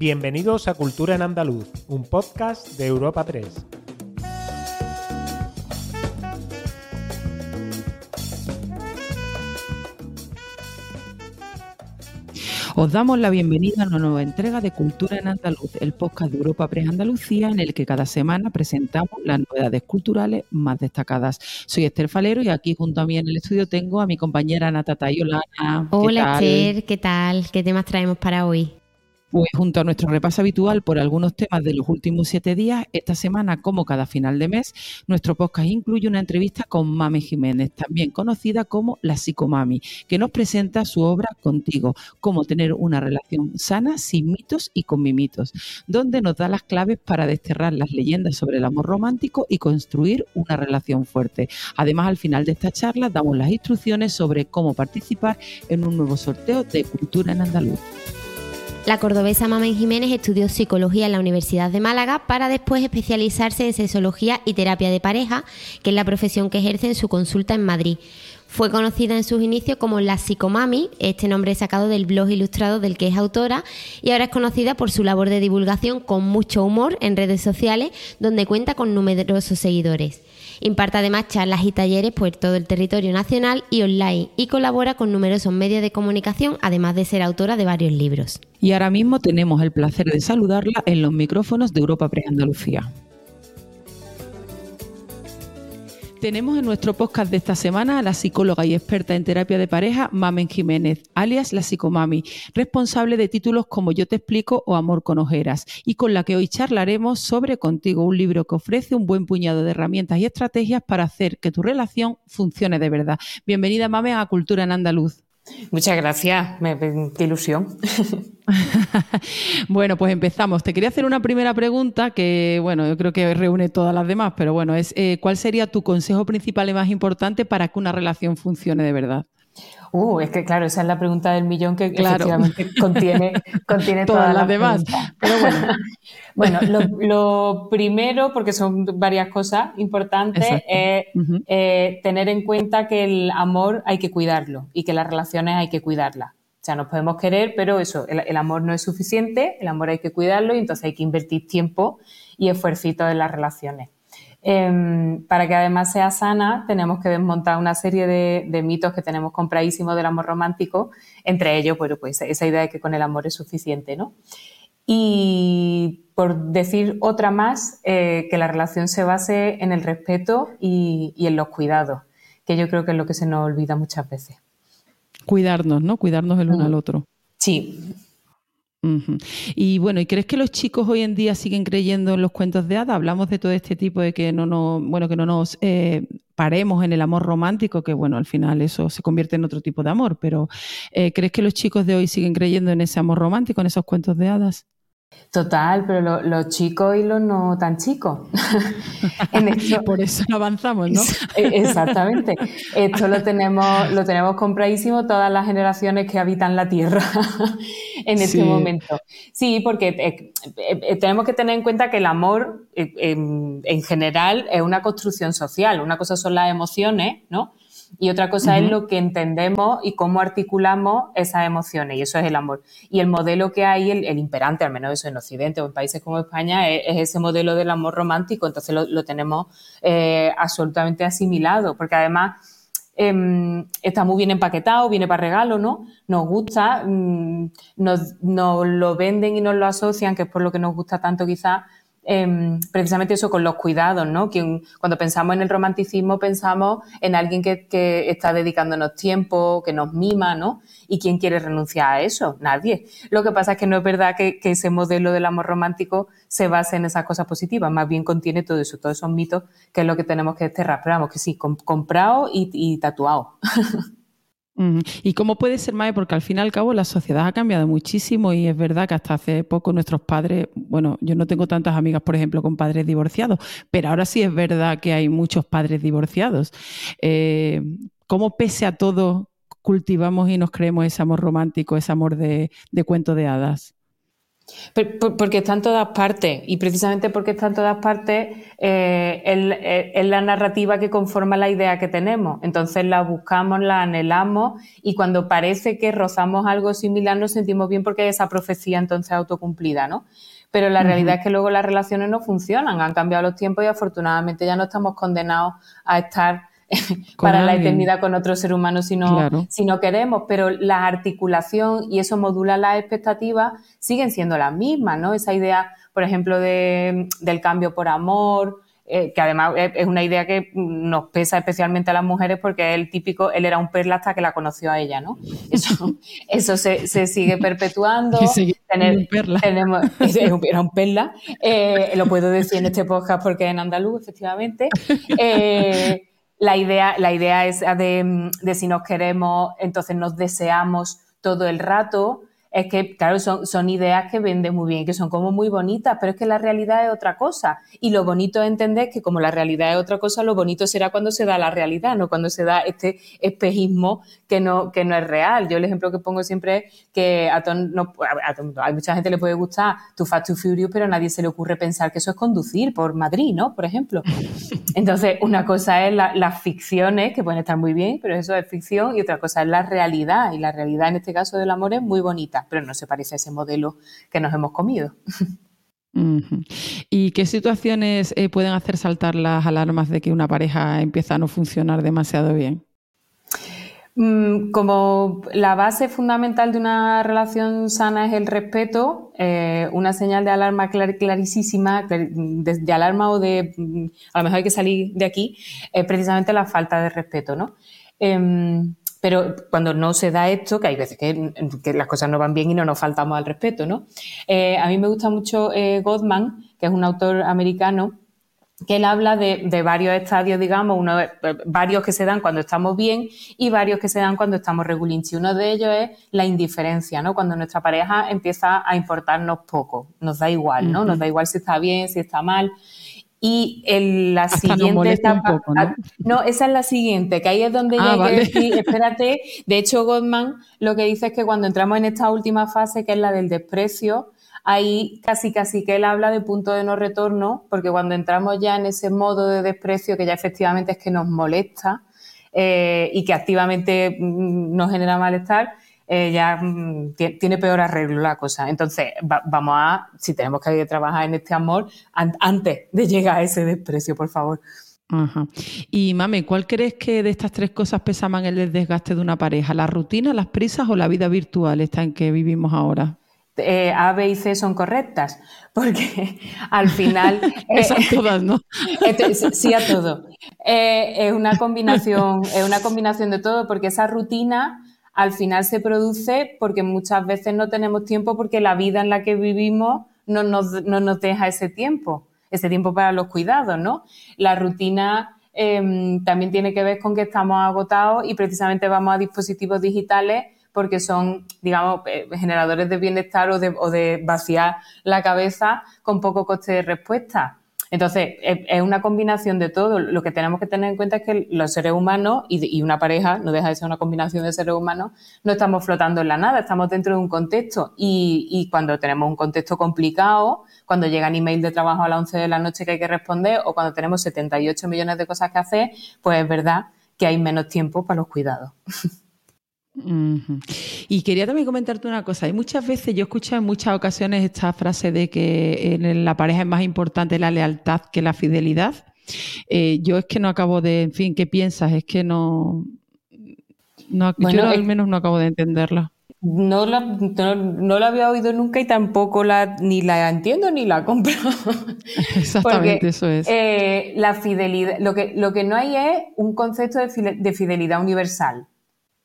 Bienvenidos a Cultura en Andaluz, un podcast de Europa 3. Os damos la bienvenida a una nueva entrega de Cultura en Andaluz, el podcast de Europa Press Andalucía, en el que cada semana presentamos las novedades culturales más destacadas. Soy Esther Falero y aquí junto a mí en el estudio tengo a mi compañera Natata Yolana. Hola Esther, ¿qué tal? ¿Qué temas traemos para hoy? Pues junto a nuestro repaso habitual por algunos temas de los últimos siete días, esta semana, como cada final de mes, nuestro podcast incluye una entrevista con Mame Jiménez, también conocida como La Psicomami, que nos presenta su obra Contigo, cómo tener una relación sana, sin mitos y con mimitos, donde nos da las claves para desterrar las leyendas sobre el amor romántico y construir una relación fuerte. Además, al final de esta charla damos las instrucciones sobre cómo participar en un nuevo sorteo de Cultura en Andaluz. La cordobesa Mamen Jiménez estudió psicología en la Universidad de Málaga para después especializarse en sexología y terapia de pareja, que es la profesión que ejerce en su consulta en Madrid. Fue conocida en sus inicios como la psicomami, este nombre sacado del blog ilustrado del que es autora, y ahora es conocida por su labor de divulgación con mucho humor en redes sociales, donde cuenta con numerosos seguidores. Imparte además charlas y talleres por todo el territorio nacional y online y colabora con numerosos medios de comunicación, además de ser autora de varios libros. Y ahora mismo tenemos el placer de saludarla en los micrófonos de Europa Pre-Andalucía. Tenemos en nuestro podcast de esta semana a la psicóloga y experta en terapia de pareja Mamen Jiménez, alias la psicomami, responsable de títulos como Yo te explico o Amor con ojeras, y con la que hoy charlaremos sobre Contigo, un libro que ofrece un buen puñado de herramientas y estrategias para hacer que tu relación funcione de verdad. Bienvenida Mamen a Cultura en Andaluz. Muchas gracias, qué ilusión. bueno, pues empezamos. Te quería hacer una primera pregunta que, bueno, yo creo que reúne todas las demás, pero bueno, es eh, ¿cuál sería tu consejo principal y más importante para que una relación funcione de verdad? Uh, es que claro, esa es la pregunta del millón que efectivamente contiene, contiene todas, las, demás. Pero bueno, bueno lo, primero, porque son varias cosas importantes, es eh, tener en cuenta que el amor hay que cuidarlo y que las relaciones hay que cuidarlas. O sea, nos podemos querer, pero eso, el, amor no es suficiente, el amor hay que cuidarlo y entonces hay que invertir tiempo y esfuerzo en las relaciones. Em, para que además sea sana, tenemos que desmontar una serie de, mitos que tenemos compradísimos del amor romántico, entre ellos, bueno, pues esa idea de que con el amor es suficiente, ¿no? Y por decir otra más, eh, que la relación se base en el respeto y, y en los cuidados, que yo creo que es lo que se nos olvida muchas veces. Cuidarnos, ¿no? Cuidarnos el uno al otro. Sí, y bueno, ¿y crees que los chicos hoy en día siguen creyendo en los cuentos de hadas? Hablamos de todo este tipo de que no nos, bueno, que no nos eh, paremos en el amor romántico, que bueno, al final eso se convierte en otro tipo de amor, pero eh, ¿crees que los chicos de hoy siguen creyendo en ese amor romántico, en esos cuentos de hadas? Total, pero los chicos y los no tan chicos. Por eso no avanzamos, ¿no? E, exactamente. Esto lo tenemos, lo tenemos compradísimo todas las generaciones que habitan la Tierra en este momento. Sí, porque eh, eh, tenemos que tener en cuenta que el amor eh, en general es una construcción social. Una cosa son las emociones, ¿no? Y otra cosa es lo que entendemos y cómo articulamos esas emociones, y eso es el amor. Y el modelo que hay, el, imperante, al menos eso en Occidente o en países como España, es, ese modelo del amor romántico, entonces lo, tenemos eh, absolutamente asimilado, porque además em, está muy bien empaquetado, viene para regalo, ¿no? Nos gusta, mm, nos, nos, lo venden y nos lo asocian, que es por lo que nos gusta tanto quizás, Em, precisamente eso con los cuidados, ¿no? Que cuando pensamos en el romanticismo pensamos en alguien que, está dedicándonos tiempo, que nos mima, ¿no? ¿Y quién quiere renunciar a eso? Nadie. Lo que pasa es que no es verdad que, ese modelo del amor romántico se base en esas cosas positivas, más bien contiene todo eso, todos esos mitos, que es lo que tenemos que desterrar. Pero vamos, que sí, comprado y, y tatuado. ¿Y cómo puede ser, Mae? Porque al fin y al cabo la sociedad ha cambiado muchísimo y es verdad que hasta hace poco nuestros padres, bueno, yo no tengo tantas amigas, por ejemplo, con padres divorciados, pero ahora sí es verdad que hay muchos padres divorciados. Eh, ¿Cómo pese a todo cultivamos y nos creemos ese amor romántico, ese amor de, cuento de hadas? Porque está en todas partes y precisamente porque está en todas partes eh, es, la narrativa que conforma la idea que tenemos. Entonces la buscamos, la anhelamos y cuando parece que rozamos algo similar nos sentimos bien porque es esa profecía entonces autocumplida, ¿no? Pero la realidad es que luego las relaciones no funcionan, han cambiado los tiempos y afortunadamente ya no estamos condenados a estar para la eternidad con otro ser humano si no, si no queremos, pero la articulación y eso modula las expectativas siguen siendo las mismas, ¿no? Esa idea, por ejemplo, de, del cambio por amor, eh, que además es una idea que nos pesa especialmente a las mujeres porque el típico, él era un perla hasta que la conoció a ella, ¿no? Eso, eso se, se sigue perpetuando. Tener, un perla. Tenemos, era un perla. Eh, lo puedo decir en este podcast porque en andaluz, efectivamente. Eh, la idea, la idea es de, de si nos queremos, entonces nos deseamos todo el rato es que, claro, son, son ideas que venden muy bien, que son como muy bonitas, pero es que la realidad es otra cosa. Y lo bonito es entender que como la realidad es otra cosa, lo bonito será cuando se da la realidad, no cuando se da este espejismo que no, que no es real. Yo el ejemplo que pongo siempre es que a, ton, no, a, mucha gente le puede gustar tu Fast to Furious, pero a nadie se le ocurre pensar que eso es conducir por Madrid, ¿no? Por ejemplo. Entonces, una cosa es las ficciones, que pueden estar muy bien, pero eso es ficción, y otra cosa es la realidad. Y la realidad en este caso del amor es muy bonita pero no se parece a ese modelo que nos hemos comido. ¿Y qué situaciones eh, pueden hacer saltar las alarmas de que una pareja empieza a no funcionar demasiado bien? Mm, como la base fundamental de una relación sana es el respeto, eh, una señal de alarma clarísima, de, alarma o de mm, a lo mejor hay que salir de aquí, es precisamente la falta de respeto, ¿no? Pero cuando no se da esto, que hay veces que, las cosas no van bien y no nos faltamos al respeto, ¿no? Eh, a mí me gusta mucho eh, Goldman, que es un autor americano, que él habla de, varios estadios, digamos, uno, eh, varios que se dan cuando estamos bien y varios que se dan cuando estamos regulinchi. Uno de ellos es la indiferencia, ¿no? Cuando nuestra pareja empieza a importarnos poco, nos da igual, ¿no? Nos da igual si está bien, si está mal. Y en la siguiente etapa. Ah, ¿no? esa es la siguiente, que ahí es donde ah, ya decir, espérate. De hecho, Goldman lo que dice es que cuando entramos en esta última fase, que es la del desprecio, ahí casi casi que él habla de punto de no retorno, porque cuando entramos ya en ese modo de desprecio, que ya efectivamente es que nos molesta eh, y que activamente mm, nos genera malestar, eh, ya mm, tiene peor arreglo la cosa. Entonces, vamos a, si tenemos que trabajar en este amor, antes de llegar a ese desprecio, por favor. Ajá. Y mami, ¿cuál crees que de estas tres cosas pesa más en el desgaste de una pareja? ¿La rutina, las prisas o la vida virtual esta en que vivimos ahora? Eh, a, B y C son correctas, porque al final... Esas todas, ¿no? sí a todo. Eh, es, una combinación, es una combinación de todo, porque esa rutina al final se produce porque muchas veces no tenemos tiempo porque la vida en la que vivimos no nos, deja ese tiempo, ese tiempo para los cuidados, ¿no? La rutina em, también tiene que ver con que estamos agotados y precisamente vamos a dispositivos digitales porque son, digamos, eh, generadores de bienestar o de, o de vaciar la cabeza con poco coste de respuesta. Entonces, es, una combinación de todo. Lo que tenemos que tener en cuenta es que los seres humanos y, una pareja, no deja de ser una combinación de seres humanos, no estamos flotando en la nada, estamos dentro de un contexto. Y, cuando tenemos un contexto complicado, cuando llegan email de trabajo a las 11 de la noche que hay que responder o cuando tenemos 78 millones de cosas que hacer, pues es verdad que hay menos tiempo para los cuidados. Y quería también comentarte una cosa. Hay muchas veces, yo escucho en muchas ocasiones esta frase de que en la pareja es más importante la lealtad que la fidelidad. Eh, yo es que no acabo de, en fin, ¿qué piensas? Es que no, no yo al menos no acabo de entenderlo. No la, no, la había oído nunca y tampoco la ni la entiendo ni la compro. Exactamente, eso es. Eh, la fidelidad, lo que, lo que no hay es un concepto de fidelidad universal.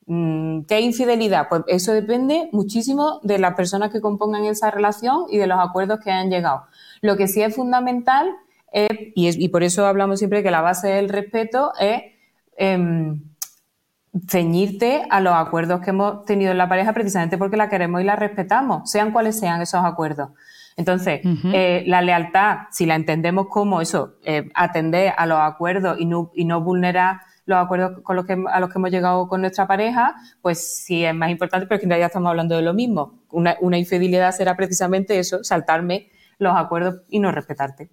Mm, ¿Qué infidelidad? Pues eso depende muchísimo de las personas que compongan esa relación y de los acuerdos que hayan llegado. Lo que sí es fundamental es, y, por eso hablamos siempre que la base del respeto es em, ceñirte a los acuerdos que hemos tenido en la pareja precisamente porque la queremos y la respetamos, sean cuales sean esos acuerdos. Entonces, eh, la lealtad, si la entendemos como eso, eh, atender a los acuerdos y no, y no vulnerar los acuerdos con los que, a los que hemos llegado con nuestra pareja, pues sí es más importante, pero que en realidad estamos hablando de lo mismo. Una, una infidelidad será precisamente eso, saltarme los acuerdos y no respetarte.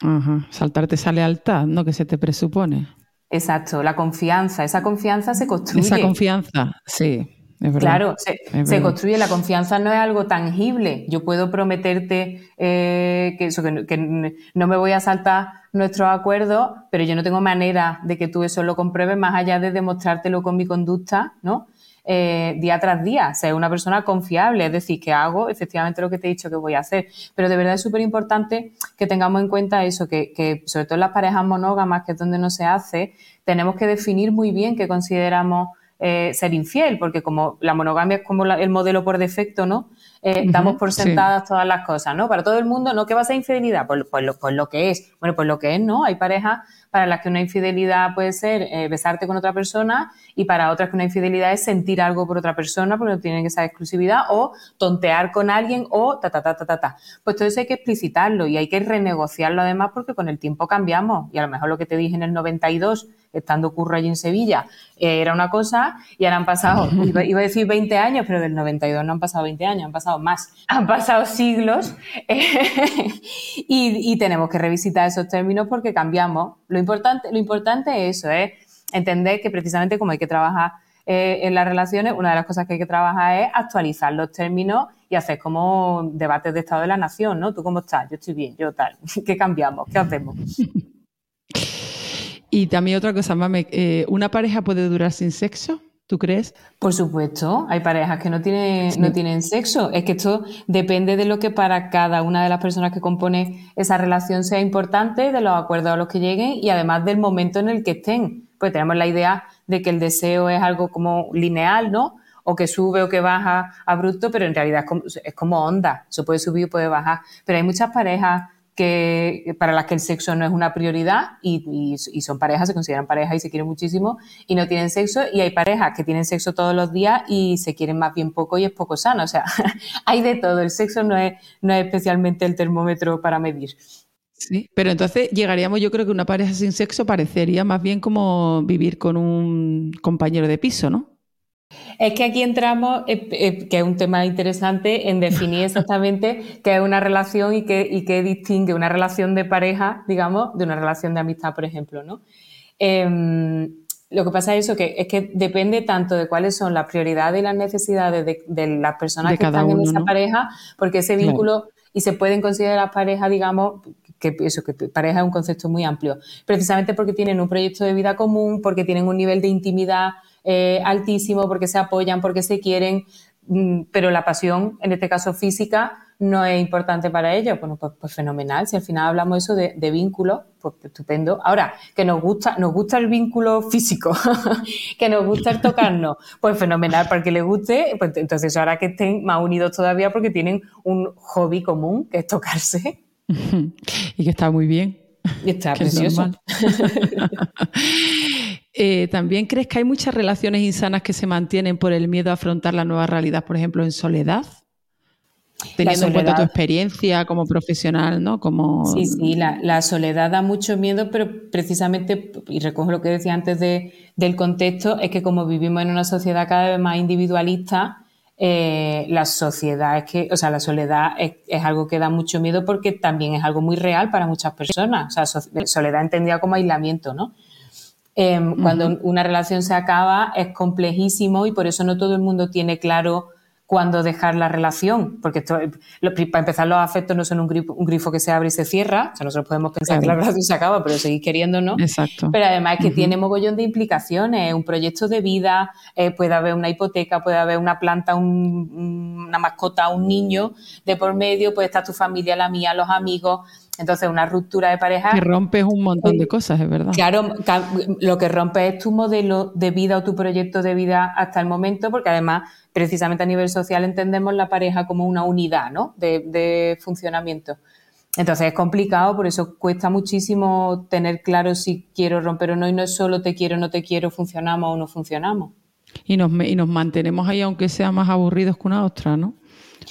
Ajá. Saltarte esa lealtad, ¿no? Que se te presupone. Exacto, la confianza. Esa confianza se construye. Esa confianza, sí. Claro, se, construye. La confianza no es algo tangible. Yo puedo prometerte eh, que, eso, que, no me voy a saltar nuestros acuerdos, pero yo no tengo manera de que tú eso lo compruebes más allá de demostrártelo con mi conducta, ¿no? Eh, día tras día, ser una persona confiable, es decir, que hago efectivamente lo que te he dicho que voy a hacer. Pero de verdad es súper importante que tengamos en cuenta eso, que, que sobre todo en las parejas monógamas, que es donde no se hace, tenemos que definir muy bien qué consideramos eh, ser infiel, porque como la monogamia es como el modelo por defecto, ¿no? Eh, damos por sentadas todas las cosas, ¿no? Para todo el mundo, ¿no? ¿Qué va a ser infidelidad? Pues, pues, lo, pues lo que es. Bueno, pues lo que es, ¿no? Hay parejas para las que una infidelidad puede ser eh, besarte con otra persona y para otras que una infidelidad es sentir algo por otra persona porque no tienen esa exclusividad o tontear con alguien o ta, ta, ta, ta, ta, ta. Pues todo eso hay que explicitarlo y hay que renegociarlo además porque con el tiempo cambiamos y a lo mejor lo que te dije en el 92 estando curro allí en Sevilla, eh, era una cosa y ahora han pasado, iba, a decir 20 años, pero del 92 no han pasado 20 años, han pasado más, han pasado siglos y, tenemos que revisitar esos términos porque cambiamos. Lo importante, lo importante es eso, es entender que precisamente como hay que trabajar eh, en las relaciones, una de las cosas que hay que trabajar es actualizar los términos y hacer como debates de Estado de la Nación, ¿no? ¿Tú cómo estás? Yo estoy bien, yo tal. ¿Qué cambiamos? ¿Qué hacemos? Y también otra cosa, Mame, eh, ¿una pareja puede durar sin sexo? ¿Tú crees? Por supuesto, hay parejas que no tienen, no tienen sexo. Es que esto depende de lo que para cada una de las personas que compone esa relación sea importante, de los acuerdos a los que lleguen y además del momento en el que estén. Pues tenemos la idea de que el deseo es algo como lineal, ¿no? O que sube o que baja abrupto, pero en realidad es como, es como onda. Se puede subir o puede bajar. Pero hay muchas parejas que, para las que el sexo no es una prioridad y, son parejas, se consideran parejas y se quieren muchísimo y no tienen sexo y hay parejas que tienen sexo todos los días y se quieren más bien poco y es poco sano. O sea, hay de todo. El sexo no es, no es especialmente el termómetro para medir. Sí, pero entonces llegaríamos, yo creo que una pareja sin sexo parecería más bien como vivir con un compañero de piso, ¿no? Es que aquí entramos, eh, eh, que es un tema interesante, en definir exactamente qué es una relación y qué, y qué distingue una relación de pareja, digamos, de una relación de amistad, por ejemplo, ¿no? Em, lo que pasa es eso, que es que depende tanto de cuáles son las prioridades y las necesidades de, las personas que están en esa pareja, porque ese vínculo, y se pueden considerar pareja, digamos, que eso, que pareja es un concepto muy amplio, precisamente porque tienen un proyecto de vida común, porque tienen un nivel de intimidad eh, altísimo, porque se apoyan, porque se quieren, mm, pero la pasión, en este caso física, no es importante para ellos. Bueno, pues, pues fenomenal. Si al final hablamos eso de, de vínculos, pues estupendo. Ahora, que nos gusta, nos gusta el vínculo físico, que nos gusta el tocarnos, pues fenomenal. Para que les guste, pues entonces ahora que estén más unidos todavía porque tienen un hobby común, que es tocarse. y que está muy bien. Y está precioso. Eh, ¿También crees que hay muchas relaciones insanas que se mantienen por el miedo a afrontar la nueva realidad, por ejemplo, en soledad? Teniendo en cuenta tu experiencia como profesional, ¿no? Como... Sí, sí, la, soledad da mucho miedo, pero precisamente, y recojo lo que decía antes del contexto, es que como vivimos en una sociedad cada vez más individualista, eh, la sociedad es que, o sea, la soledad es, es, algo que da mucho miedo porque también es algo muy real para muchas personas. O sea, soledad entendida como aislamiento, ¿no? Em, cuando una relación se acaba es complejísimo y por eso no todo el mundo tiene claro cuándo dejar la relación, porque esto, para empezar los afectos no son un grifo, que se abre y se cierra, o sea, nosotros podemos pensar que la relación se acaba, pero seguir queriéndonos. Exacto. Pero además es que tiene mogollón de implicaciones, un proyecto de vida, eh, puede haber una hipoteca, puede haber una planta, una mascota, un niño de por medio, puede estar tu familia, la mía, los amigos, entonces, una ruptura de pareja. Que rompes un montón de cosas, es verdad. Claro, lo que rompes es tu modelo de vida o tu proyecto de vida hasta el momento, porque además, precisamente a nivel social, entendemos la pareja como una unidad ¿no? de, funcionamiento. Entonces es complicado, por eso cuesta muchísimo tener claro si quiero romper o no, y no es solo te quiero o no te quiero, funcionamos o no funcionamos. Y nos, y nos mantenemos ahí, aunque sea más aburridos que una otra, ¿no?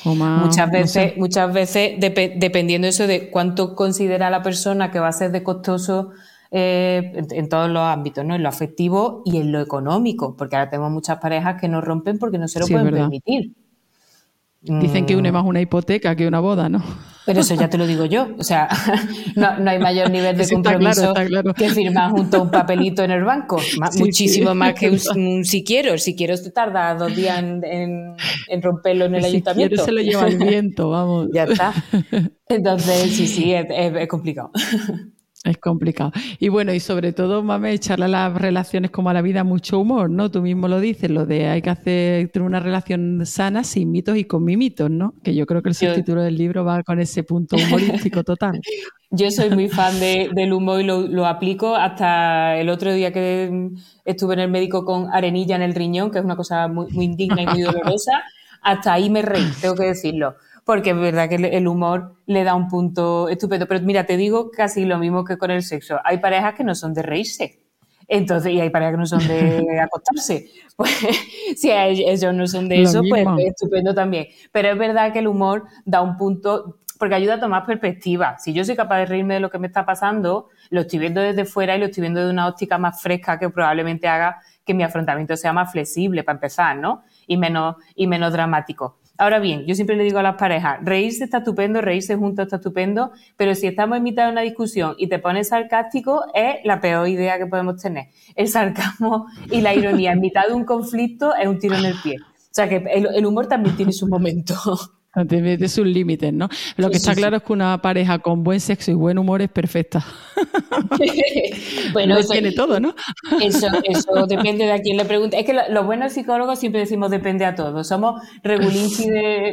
Muchas veces, muchas veces dependiendo eso de cuánto considera la persona que va a ser de costoso eh, en, todos los ámbitos, ¿no? En lo afectivo y en lo económico, porque ahora tenemos muchas parejas que no rompen porque no se lo pueden permitir. Dicen que une mm. más una hipoteca que una boda, ¿no? Pero eso ya te lo digo yo. O sea, no, hay mayor nivel de compromiso que firmar junto a un papelito en el banco. muchísimo más que un, si quiero. Si quiero te tarda dos días en, romperlo en el, ayuntamiento. Si se lo lleva el viento, vamos. Ya está. Entonces, sí, sí, es complicado. Es complicado. Y bueno, y sobre todo, mame, echarle a las relaciones como a la vida mucho humor, ¿no? Tú mismo lo dices, lo de hay que hacer tener una relación sana, sin mitos y con mimitos, ¿no? Que yo creo que el subtítulo del libro va con ese punto humorístico total. Yo soy muy fan del humor y lo, aplico hasta el otro día que estuve en el médico con arenilla en el riñón, que es una cosa muy, muy indigna y muy dolorosa. Hasta ahí me reí, tengo que decirlo porque es verdad que el humor le da un punto estupendo. Pero mira, te digo casi lo mismo que con el sexo. Hay parejas que no son de reírse. Entonces, y hay parejas que no son de acostarse. Pues si ellos no son de eso, pues estupendo también. Pero es verdad que el humor da un punto, porque ayuda a tomar perspectiva. Si yo soy capaz de reírme de lo que me está pasando, lo estoy viendo desde fuera y lo estoy viendo de una óptica más fresca que probablemente haga que mi afrontamiento sea más flexible para empezar, ¿no? Y menos, y menos dramático. Ahora bien, yo siempre le digo a las parejas, reírse está estupendo, reírse juntos está estupendo, pero si estamos en mitad de una discusión y te pones sarcástico, es la peor idea que podemos tener. El sarcasmo y la ironía en mitad de un conflicto es un tiro en el pie. O sea que el, humor también tiene su momento. De sus límites, ¿no? Lo que está claro es que una pareja con buen sexo y buen humor es perfecta. bueno, eso tiene todo, ¿no? eso, eso depende de a quién le pregunte. Es que los buenos psicólogos siempre decimos depende a todos. Somos regulinci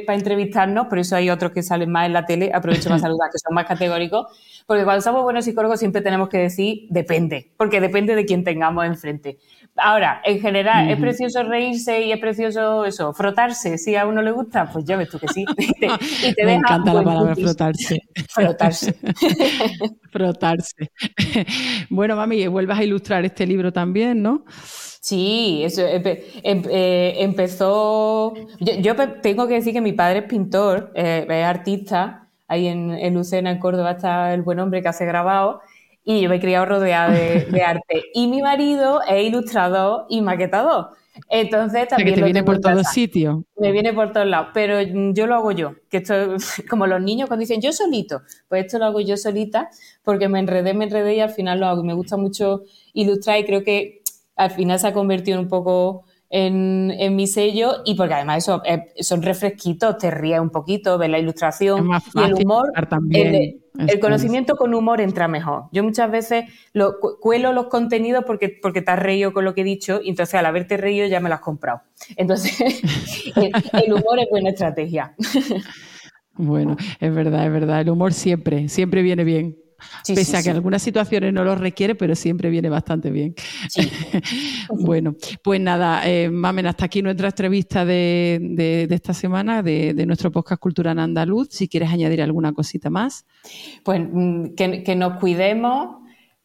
para entrevistarnos, por eso hay otros que salen más en la tele. Aprovecho para saludar, que son más categóricos. Porque cuando somos buenos psicólogos siempre tenemos que decir depende, porque depende de quién tengamos enfrente. Ahora, en general, ¿es precioso reírse y es precioso eso, frotarse? Si a uno le gusta, pues ya ves tú que sí. Y te, Me encanta la palabra frotarse. Frotarse. frotarse. bueno, mami, vuelvas a ilustrar este libro también, ¿no? Sí, eso em, eh, empezó. Yo, tengo que decir que mi padre es pintor, eh, es artista. Ahí en, en Lucena, en Córdoba, está el buen hombre que hace grabado y yo me he criado rodeada de, arte. Y mi marido es ilustrador y maquetador. Entonces también. que te viene por todos sitios. Me viene por todos lados, pero yo lo hago yo. Que esto, como los niños cuando dicen yo solito, pues esto lo hago yo solita, porque me enredé, me enredé y al final lo hago. Y me gusta mucho ilustrar y creo que al final se ha convertido en un poco en, en, mi sello y porque además eso eh, son refresquitos, te ríes un poquito, ves la ilustración y el humor. También. El, conocimiento con humor entra mejor. Yo muchas veces lo, cuelo los contenidos porque, porque te has reído con lo que he dicho y entonces al haberte reído ya me lo has comprado. Entonces, el, humor es buena estrategia. Bueno, es verdad, es verdad. El humor siempre, siempre viene bien. Pese a que en algunas situaciones no lo requiere, pero siempre viene bastante bien. bueno, pues nada, eh, Mamen, hasta aquí nuestra entrevista de, esta semana de, nuestro podcast Cultura en Andaluz. Si quieres añadir alguna cosita más. Pues mm, que nos cuidemos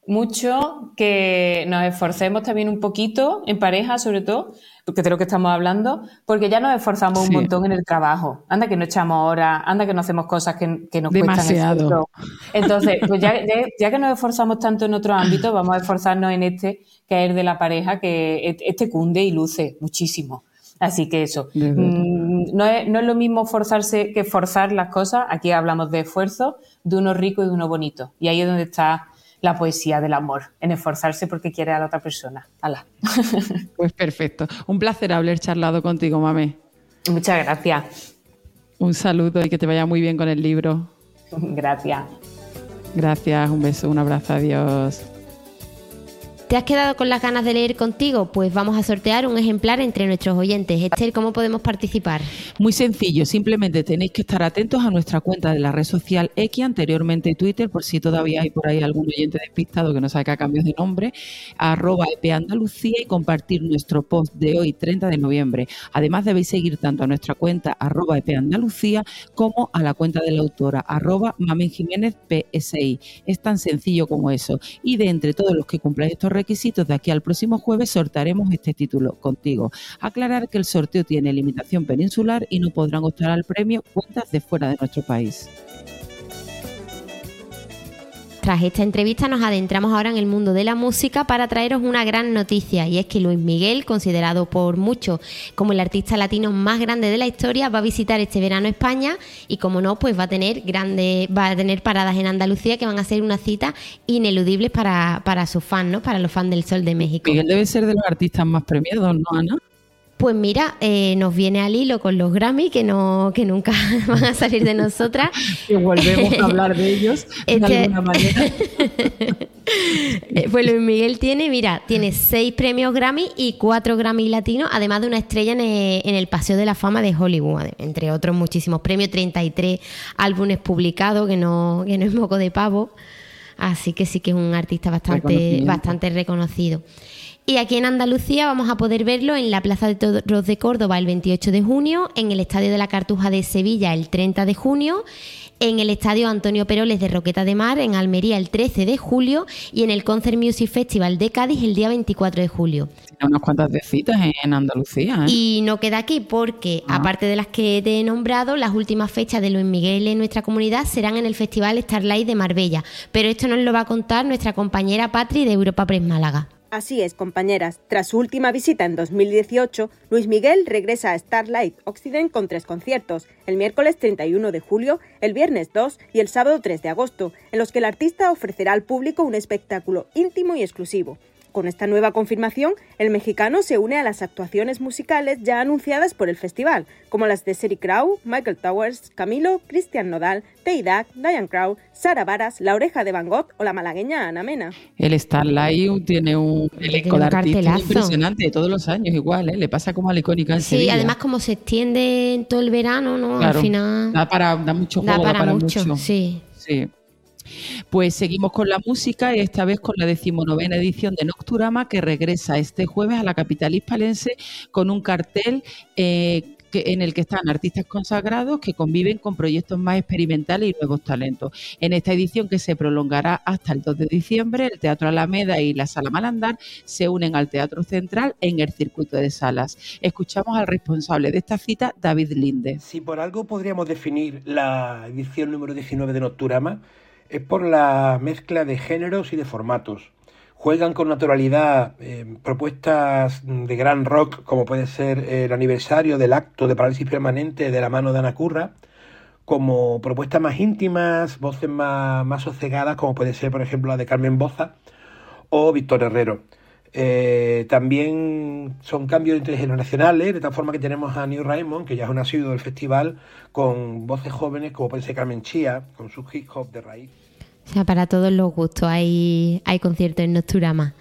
mucho, que nos esforcemos también un poquito en pareja, sobre todo, porque de lo que estamos hablando, porque ya nos esforzamos un montón en el trabajo. Anda que no echamos horas, anda que no hacemos cosas que, que nos Demasiado. Entonces, pues ya, ya, que nos esforzamos tanto en otro ámbito, vamos a esforzarnos en este, que es el de la pareja, que este cunde y luce muchísimo. Así que eso, mm, no es, no es lo mismo forzarse que forzar las cosas. Aquí hablamos de esfuerzo, de uno rico y de uno bonito. Y ahí es donde está la poesía del amor, en esforzarse porque quiere a la otra persona. Pues perfecto. Un placer haber charlado contigo, mame. Muchas gracias. Un saludo y que te vaya muy bien con el libro. Gracias. Gracias, un beso, un abrazo, adiós. ¿Te has quedado con las ganas de leer contigo? Pues vamos a sortear un ejemplar entre nuestros oyentes. Esther, ¿cómo podemos participar? Muy sencillo, simplemente tenéis que estar atentos a nuestra cuenta de la red social X, anteriormente Twitter, por si todavía hay por ahí algún oyente despistado que no ha cambiado de nombre, arroba epandalucía y compartir nuestro post de hoy, 30 de noviembre. Además debéis seguir tanto a nuestra cuenta arroba epandalucía como a la cuenta de la autora arroba Mamen Jiménez PSI. Es tan sencillo como eso. Y de entre todos los que cumpláis estos requisitos, de aquí al próximo jueves sortaremos este título contigo. Aclarar que el sorteo tiene limitación peninsular y no podrán optar al premio cuentas de fuera de nuestro país. Tras esta entrevista nos adentramos ahora en el mundo de la música para traeros una gran noticia y es que Luis Miguel, considerado por muchos como el artista latino más grande de la historia, va a visitar este verano España y como no, pues va a tener grandes, va a tener paradas en Andalucía que van a ser una cita ineludible para, para sus fans, ¿no? Para los fans del Sol de México. Miguel debe ser de los artistas más premiados, ¿no, Ana? Pues mira, eh, nos viene al hilo con los Grammy, que no, que nunca van a salir de nosotras. y volvemos a hablar de ellos de este alguna manera. Eh, pues Luis Miguel tiene, mira, tiene seis premios Grammy y cuatro Grammy latinos, además de una estrella en el, Paseo de la Fama de Hollywood, entre otros muchísimos premios, 33 álbumes publicados, que no, que no es moco de pavo. Así que sí que es un artista bastante, bastante reconocido. Y aquí en Andalucía vamos a poder verlo en la Plaza de Toros de Córdoba el 28 de junio, en el Estadio de la Cartuja de Sevilla el 30 de junio, en el Estadio Antonio Peroles de Roqueta de Mar en Almería el 13 de julio y en el Concert Music Festival de Cádiz el día 24 de julio. Tiene unas cuantas de citas en Andalucía. ¿eh? Y no queda aquí porque, ah. aparte de las que te he nombrado, las últimas fechas de Luis Miguel en nuestra comunidad serán en el Festival Starlight de Marbella. Pero esto nos lo va a contar nuestra compañera Patri de Europa Press Málaga. Así es, compañeras. Tras su última visita en 2018, Luis Miguel regresa a Starlight Occident con tres conciertos, el miércoles 31 de julio, el viernes 2 y el sábado 3 de agosto, en los que el artista ofrecerá al público un espectáculo íntimo y exclusivo. Con esta nueva confirmación, el mexicano se une a las actuaciones musicales ya anunciadas por el festival, como las de Seri Crow, Michael Towers, Camilo, Cristian Nodal, Teidak, Diane Crow, Sara Varas, La Oreja de Van Gogh o la malagueña Ana Mena. El Starlight tiene un elenco de artistas impresionante todos los años, igual, ¿eh? le pasa como al icónica en Sí, además como se extiende todo el verano, ¿no? Al final... Da, para, da mucho juego, da para, mucho. Sí. Sí. Pues seguimos con la música y esta vez con la decimonovena edición de Nocturama que regresa este jueves a la capital hispalense con un cartel eh, en el que están artistas consagrados que conviven con proyectos más experimentales y nuevos talentos. En esta edición que se prolongará hasta el 2 de diciembre, el Teatro Alameda y la Sala Malandar se unen al Teatro Central en el circuito de salas. Escuchamos al responsable de esta cita, David Linde. Si por algo podríamos definir la edición número 19 de Nocturama, es por la mezcla de géneros y de formatos. Juegan con naturalidad eh, propuestas de gran rock, como puede ser el aniversario del acto de parálisis permanente de la mano de Ana Curra, como propuestas más íntimas, voces más, más sosegadas, como puede ser, por ejemplo, la de Carmen Boza o Víctor Herrero. Eh, también son cambios intergeneracionales, de tal forma que tenemos a New Raymond, que ya es un asiduo del festival, con voces jóvenes como puede Carmen Chía, con su hip hop de raíz. O sea, para todos los gustos hay, hay conciertos en Nosturama.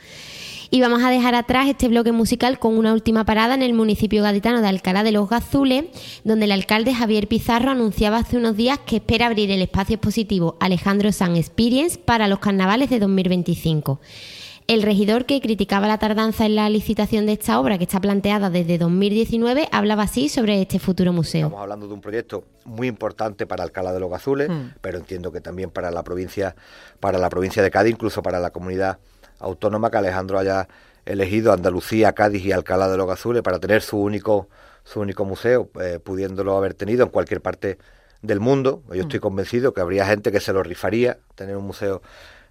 Y vamos a dejar atrás este bloque musical con una última parada en el municipio gaditano de Alcalá de los Gazules, donde el alcalde Javier Pizarro anunciaba hace unos días que espera abrir el espacio expositivo Alejandro San Experience para los carnavales de 2025. El regidor que criticaba la tardanza en la licitación de esta obra, que está planteada desde 2019, hablaba así sobre este futuro museo. Estamos hablando de un proyecto muy importante para Alcalá de los Gazules, hmm. pero entiendo que también para la provincia, para la provincia de Cádiz, incluso para la comunidad autónoma que Alejandro haya elegido Andalucía, Cádiz y Alcalá de los Gazules para tener su único su único museo, eh, pudiéndolo haber tenido en cualquier parte del mundo. Yo estoy hmm. convencido que habría gente que se lo rifaría tener un museo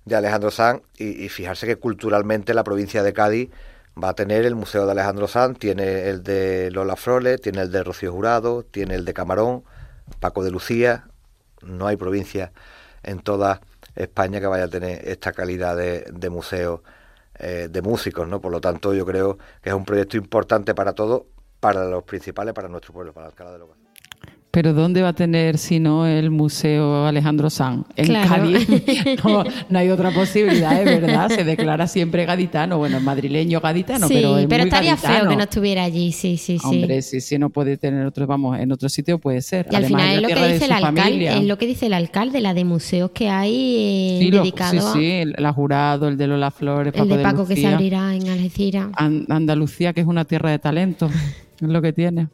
de Alejandro Sanz y, fijarse que culturalmente la provincia de Cádiz va a tener el Museo de Alejandro Sanz, tiene el de Lola Frole, tiene el de Rocío Jurado, tiene el de Camarón, Paco de Lucía, no hay provincia en toda España que vaya a tener esta calidad de, de museo eh, de músicos, ¿no? Por lo tanto, yo creo que es un proyecto importante para todos, para los principales, para nuestro pueblo, para Alcalá de López. Pero ¿dónde va a tener si no el Museo Alejandro Sanz? En Cádiz no, hay otra posibilidad, es verdad. Se declara siempre gaditano. Bueno, madrileño gaditano, pero es pero estaría feo que no estuviera allí, sí, sí, sí. Hombre, sí, sí, no puede tener otro, vamos, en otro sitio puede ser. Y al final es lo que dice el alcalde, es lo que dice el alcalde, la de museos que hay eh, dedicados. Sí, sí, el jurado, el de Lola Flores, el de Paco que se abrirá en Algeciras. Andalucía, que es una tierra de talento, es lo que tiene.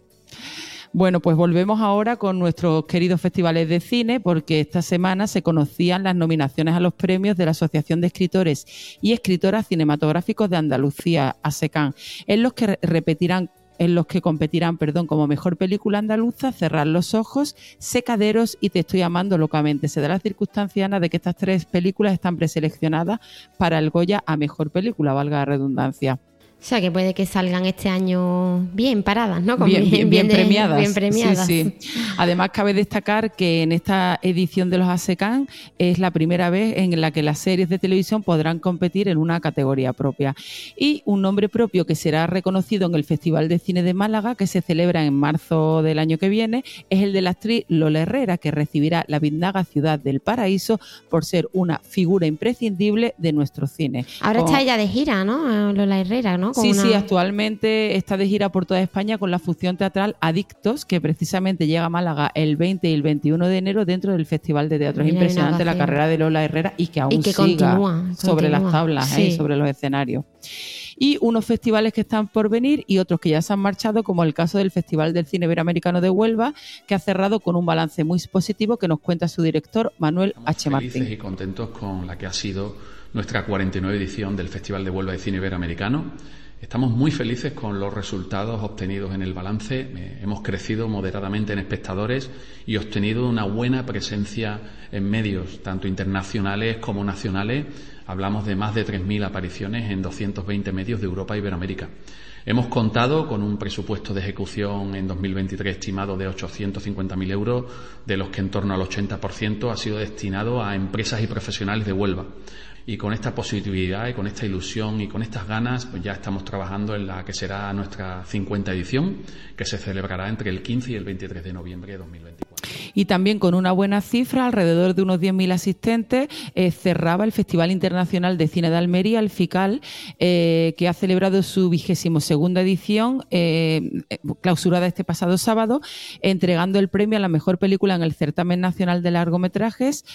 Bueno, pues volvemos ahora con nuestros queridos festivales de cine, porque esta semana se conocían las nominaciones a los premios de la Asociación de Escritores y Escritoras Cinematográficos de Andalucía, ASECAN, en los que repetirán en los que competirán, perdón, como mejor película andaluza, Cerrar los ojos, Secaderos y Te estoy amando locamente. Se da la circunstancia, Ana, de que estas tres películas están preseleccionadas para el Goya a mejor película, valga la redundancia. O sea, que puede que salgan este año bien paradas, ¿no? bien, bien, premiadas. Sí, sí. Además, cabe destacar que en esta edición de los ASECAN es la primera vez en la que las series de televisión podrán competir en una categoría propia. Y un nombre propio que será reconocido en el Festival de Cine de Málaga, que se celebra en marzo del año que viene, es el de la actriz Lola Herrera, que recibirá la Vindaga Ciudad del Paraíso por ser una figura imprescindible de nuestro cine. Ahora está ella de gira, ¿no? Lola Herrera, ¿no? Sí, sí, actualmente está de gira por toda España con la función teatral Adictos, que precisamente llega a Málaga el 20 y el 21 de enero dentro del Festival de Teatro. es impresionante la carrera de Lola Herrera y que aún siga sobre las tablas, ¿eh? sobre los escenarios y unos festivales que están por venir y otros que ya se han marchado, como el caso del Festival del Cine Iberoamericano de Huelva, que ha cerrado con un balance muy positivo que nos cuenta su director Manuel H. Martín. Felices y contentos con la que ha sido nuestra 49 edición del Festival de Huelva de Cine Iberoamericano Estamos muy felices con los resultados obtenidos en el balance. Eh, hemos crecido moderadamente en espectadores y obtenido una buena presencia en medios, tanto internacionales como nacionales. Hablamos de más de 3.000 apariciones en 220 medios de Europa y Iberoamérica. Hemos contado con un presupuesto de ejecución en 2023 estimado de 850.000 euros, de los que en torno al 80% ha sido destinado a empresas y profesionales de Huelva. Y con esta positividad y con esta ilusión y con estas ganas, pues ya estamos trabajando en la que será nuestra 50 edición, que se celebrará entre el 15 y el 23 de noviembre de 2024 y también con una buena cifra, alrededor de unos 10.000 asistentes, eh, cerraba el Festival Internacional de Cine de Almería, el FICAL, eh, que ha celebrado su vigésimo segunda edición, eh, clausurada este pasado sábado, entregando el premio a la mejor película en el certamen nacional de largometrajes,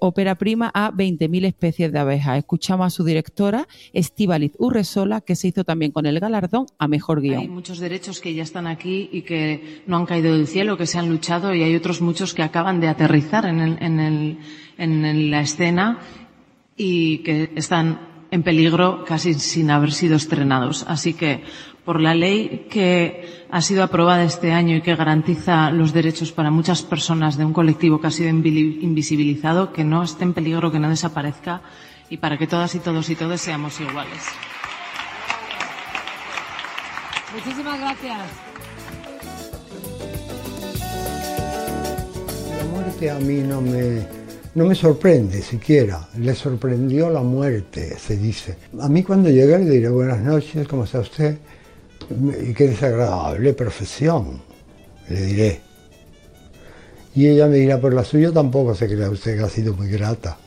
ópera prima a 20.000 especies de abejas. Escuchamos a su directora, Estivaliz Urresola, que se hizo también con el galardón a mejor guion. Hay muchos derechos que ya están aquí y que no han caído del cielo, que se han luchado y hay otros muchos que acaban de aterrizar en, en, la escena y que están en peligro casi sin haber sido estrenados. Así que, por la ley que ha sido aprobada este año y que garantiza los derechos para muchas personas de un colectivo que ha sido invisibilizado, que no esté en peligro, que no desaparezca y para que todas y todos y todos seamos iguales. Muchísimas gracias. A mí no me, no me sorprende siquiera. Le sorprendió la muerte, se dice. A mí cuando llegue le diré buenas noches, ¿cómo está usted? Y qué desagradable profesión, le diré. Y ella me dirá, por la suya tampoco se crea usted que ha sido muy grata.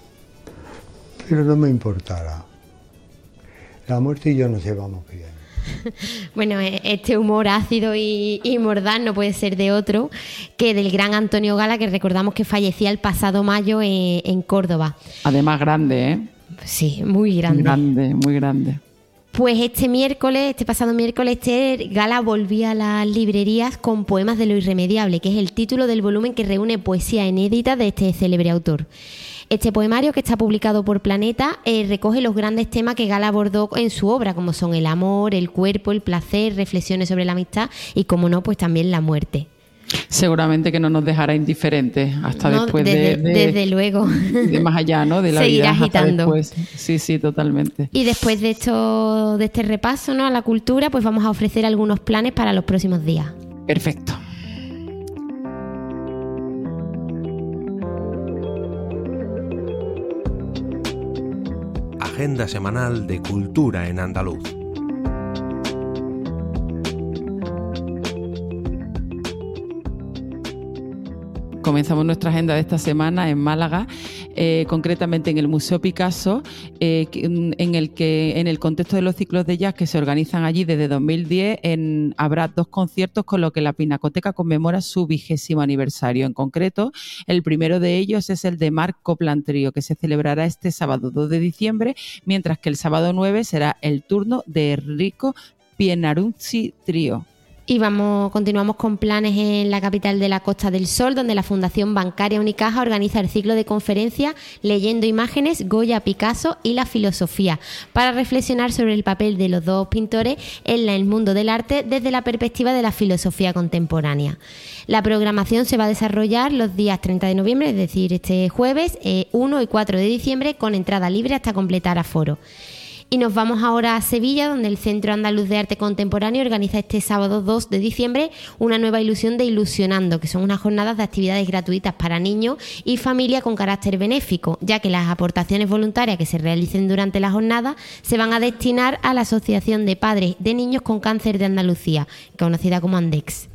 Pero no me importará. La muerte y yo nos llevamos bien. bueno, e, este humor ácido y, mordaz no puede ser de otro que del gran Antonio Gala, que recordamos que fallecía el pasado mayo en, Córdoba. Además grande, ¿eh? Sí, muy grande. Grande, muy grande. Pues este miércoles, este pasado miércoles, este Gala volvía a las librerías con Poemas de lo Irremediable, que es el título del volumen que reúne poesía inédita de este célebre autor. Este poemario, que está publicado por Planeta, eh, recoge los grandes temas que Gala abordó en su obra, como son el amor, el cuerpo, el placer, reflexiones sobre la amistad y, como no, pues también la muerte. Seguramente que no nos dejará indiferentes hasta después de, Desde luego. De más allá, ¿no? De la Seguir agitando. Sí, sí, totalmente. Y después de esto, de este repaso ¿no? a la cultura, pues vamos a ofrecer algunos planes para los próximos días. Perfecto. agenda semanal de cultura en andaluz. Comenzamos nuestra agenda de esta semana en Málaga, eh, concretamente en el Museo Picasso, eh, mm, en el que en el contexto de los ciclos de jazz que se organizan allí desde 2010, habrá dos conciertos con lo que la Pinacoteca conmemora su vigésimo aniversario. En concreto, el primero de ellos es el de Marco Copland que se celebrará este sábado 2 de diciembre, mientras que el sábado 9 será el turno de Enrico Pienaruzzi Trio. Y vamos, continuamos con planes en la capital de la Costa del Sol, donde la Fundación Bancaria Unicaja organiza el ciclo de conferencias Leyendo Imágenes, Goya, Picasso y la Filosofía, para reflexionar sobre el papel de los dos pintores en el mundo del arte desde la perspectiva de la filosofía contemporánea. La programación se va a desarrollar los días 30 de noviembre, es decir, este jueves, 1 eh, y 4 de diciembre, con entrada libre hasta completar aforo. Y nos vamos ahora a Sevilla, donde el Centro Andaluz de Arte Contemporáneo organiza este sábado 2 de diciembre una nueva ilusión de Ilusionando, que son unas jornadas de actividades gratuitas para niños y familia con carácter benéfico, ya que las aportaciones voluntarias que se realicen durante la jornada se van a destinar a la Asociación de Padres de Niños con Cáncer de Andalucía, conocida como ANDEX.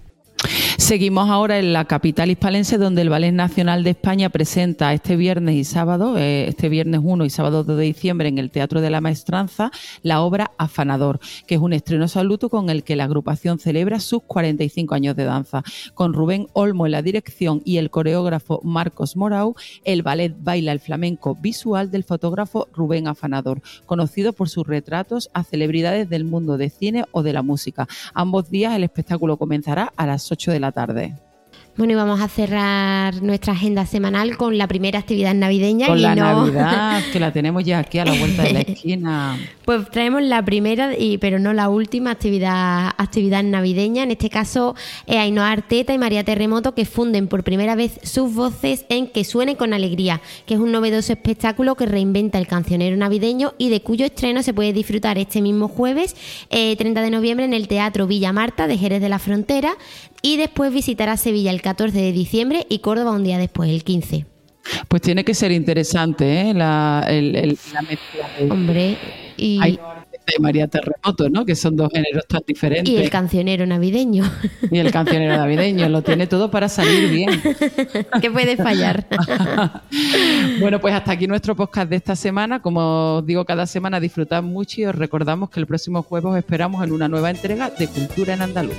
Seguimos ahora en la capital hispalense, donde el Ballet Nacional de España presenta este viernes y sábado, eh, este viernes 1 y sábado 2 de diciembre, en el Teatro de la Maestranza, la obra Afanador, que es un estreno saluto con el que la agrupación celebra sus 45 años de danza. Con Rubén Olmo en la dirección y el coreógrafo Marcos Morau, el ballet baila el flamenco visual del fotógrafo Rubén Afanador, conocido por sus retratos a celebridades del mundo de cine o de la música. Ambos días el espectáculo comenzará a las 8 de la tarde. Bueno, y vamos a cerrar nuestra agenda semanal con la primera actividad navideña. Con la Navidad, que la tenemos ya aquí a la vuelta de la esquina. Pues traemos la primera, y, pero no la última actividad, actividad navideña. En este caso, eh, Ainhoa Arteta y María Terremoto, que funden por primera vez sus voces en Que suene con alegría, que es un novedoso espectáculo que reinventa el cancionero navideño y de cuyo estreno se puede disfrutar este mismo jueves, 30 eh, de noviembre, en el Teatro Villa Marta de Jerez de la Frontera, y después visitará Sevilla el 14 de diciembre y Córdoba un día después, el 15. Pues tiene que ser interesante, ¿eh? La, mezcla Hombre, y... María Terremoto, ¿no? Que son dos géneros tan diferentes. Y el cancionero navideño. Y el cancionero navideño, lo tiene todo para salir bien. ¿Qué puede fallar? bueno, pues hasta aquí nuestro podcast de esta semana. Como os digo, cada semana disfrutad mucho y os recordamos que el próximo jueves os esperamos en una nueva entrega de Cultura en Andaluz.